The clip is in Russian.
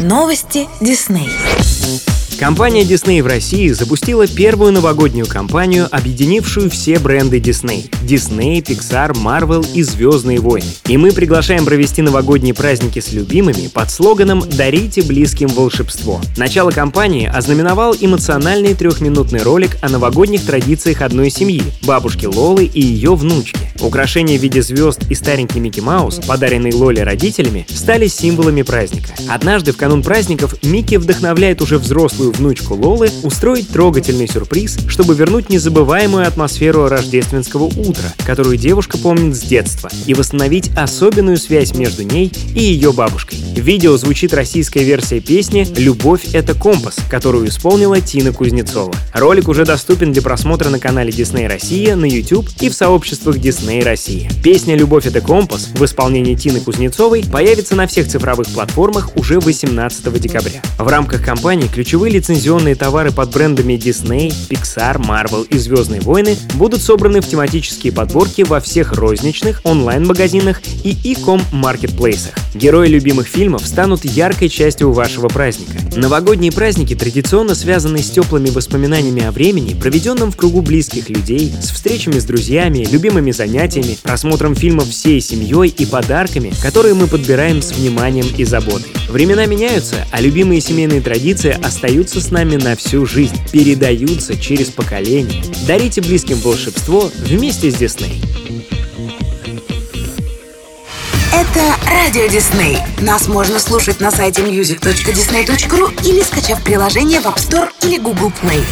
Новости Дисней. Компания Disney в России запустила первую новогоднюю кампанию, объединившую все бренды Disney — Disney, Pixar, Marvel и Звездные войны. И мы приглашаем провести новогодние праздники с любимыми под слоганом «Дарите близким волшебство». Начало кампании ознаменовал эмоциональный трехминутный ролик о новогодних традициях одной семьи — бабушки Лолы и ее внучки. Украшения в виде звезд и старенький Микки Маус, подаренные Лоле родителями, стали символами праздника. Однажды в канун праздников Микки вдохновляет уже взрослую внучку Лолы устроить трогательный сюрприз, чтобы вернуть незабываемую атмосферу рождественского утра, которую девушка помнит с детства, и восстановить особенную связь между ней и ее бабушкой. В видео звучит российская версия песни «Любовь — это компас», которую исполнила Тина Кузнецова. Ролик уже доступен для просмотра на канале Disney Россия, на YouTube и в сообществах Disney Россия. Песня «Любовь — это компас» в исполнении Тины Кузнецовой появится на всех цифровых платформах уже 18 декабря. В рамках кампании ключевые лицензионные товары под брендами Disney, Pixar, Marvel и Звездные войны будут собраны в тематические подборки во всех розничных, онлайн-магазинах и e-com маркетплейсах. Герои любимых фильмов станут яркой частью вашего праздника. Новогодние праздники традиционно связаны с теплыми воспоминаниями о времени, проведенном в кругу близких людей, с встречами с друзьями, любимыми занятиями, просмотром фильмов всей семьей и подарками, которые мы подбираем с вниманием и заботой. Времена меняются, а любимые семейные традиции остаются с нами на всю жизнь, передаются через поколения. Дарите близким волшебство вместе с Дисней. Это Радио Дисней. Нас можно слушать на сайте music.disney.ru или скачав приложение в App Store или Google Play.